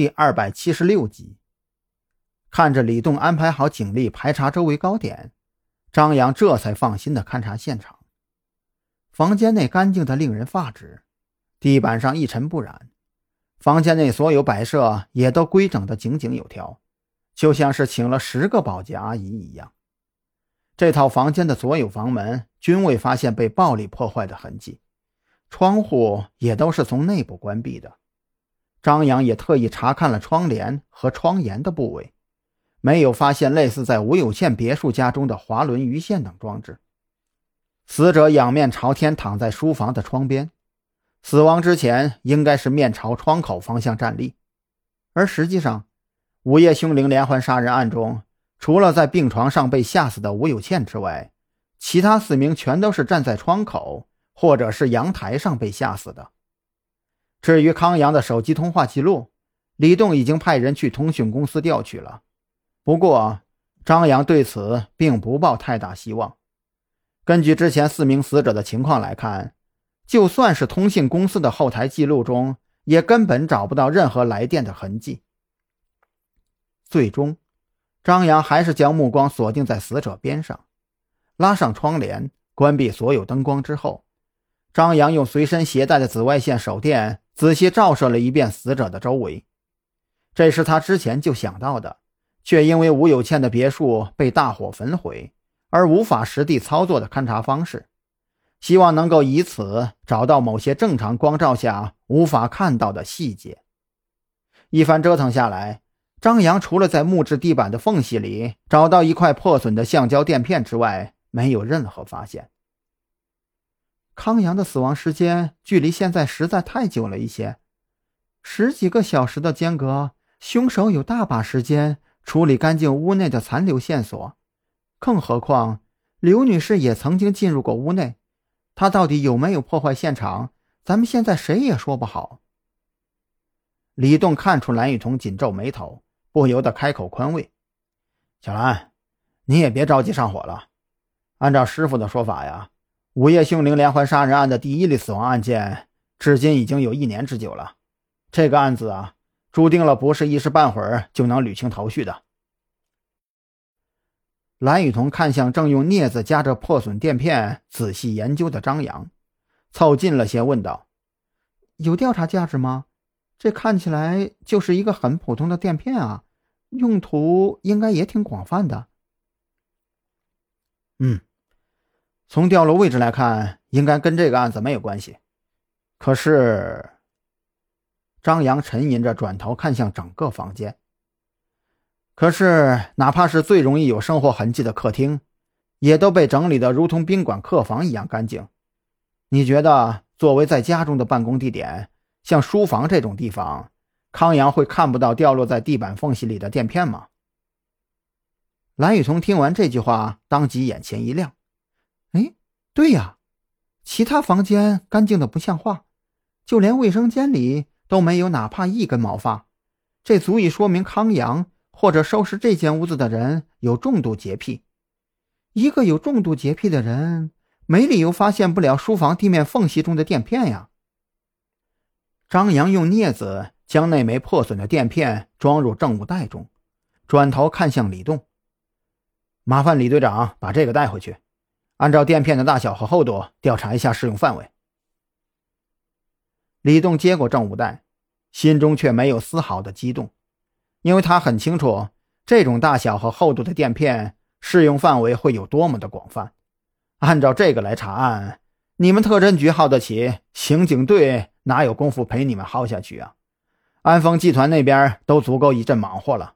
第二百七十六集。看着李栋安排好警力排查周围高点，张扬这才放心的勘察现场。房间内干净的令人发指，地板上一尘不染，房间内所有摆设也都规整的井井有条，就像是请了十个保洁阿姨一样。这套房间的所有房门均未发现被暴力破坏的痕迹，窗户也都是从内部关闭的。张扬也特意查看了窗帘和窗沿的部位，没有发现类似在吴有倩别墅家中的滑轮鱼线等装置。死者仰面朝天躺在书房的窗边，死亡之前应该是面朝窗口方向站立，而实际上，午夜凶铃连环杀人案中。除了在病床上被吓死的吴有倩之外，其他四名全都是站在窗口或者是阳台上被吓死的。至于康阳的手机通话记录，李栋已经派人去通讯公司调取了。不过，张扬对此并不抱太大希望。根据之前四名死者的情况来看，就算是通信公司的后台记录中，也根本找不到任何来电的痕迹。最终。张扬还是将目光锁定在死者边上，拉上窗帘，关闭所有灯光之后，张扬用随身携带的紫外线手电仔细照射了一遍死者的周围。这是他之前就想到的，却因为吴有倩的别墅被大火焚毁而无法实地操作的勘察方式，希望能够以此找到某些正常光照下无法看到的细节。一番折腾下来。张扬除了在木质地板的缝隙里找到一块破损的橡胶垫片之外，没有任何发现。康阳的死亡时间距离现在实在太久了一些，十几个小时的间隔，凶手有大把时间处理干净屋内的残留线索。更何况，刘女士也曾经进入过屋内，她到底有没有破坏现场，咱们现在谁也说不好。李栋看出蓝雨桐紧皱眉头。不由得开口宽慰：“小兰，你也别着急上火了。按照师傅的说法呀，午夜凶铃连环杀人案的第一例死亡案件，至今已经有一年之久了。这个案子啊，注定了不是一时半会儿就能捋清头绪的。”蓝雨桐看向正用镊子夹着破损垫片仔细研究的张扬，凑近了些问道：“有调查价值吗？”这看起来就是一个很普通的垫片啊，用途应该也挺广泛的。嗯，从掉落位置来看，应该跟这个案子没有关系。可是，张扬沉吟着转头看向整个房间。可是，哪怕是最容易有生活痕迹的客厅，也都被整理的如同宾馆客房一样干净。你觉得，作为在家中的办公地点？像书房这种地方，康阳会看不到掉落在地板缝隙里的垫片吗？蓝雨桐听完这句话，当即眼前一亮。对呀，其他房间干净的不像话，就连卫生间里都没有哪怕一根毛发，这足以说明康阳或者收拾这间屋子的人有重度洁癖。一个有重度洁癖的人，没理由发现不了书房地面缝隙中的垫片呀。张扬用镊子将那枚破损的垫片装入证物袋中，转头看向李栋：“麻烦李队长把这个带回去，按照垫片的大小和厚度调查一下适用范围。”李栋接过证物袋，心中却没有丝毫的激动，因为他很清楚这种大小和厚度的垫片适用范围会有多么的广泛。按照这个来查案，你们特侦局耗得起，刑警队。哪有功夫陪你们耗下去啊？安丰集团那边都足够一阵忙活了。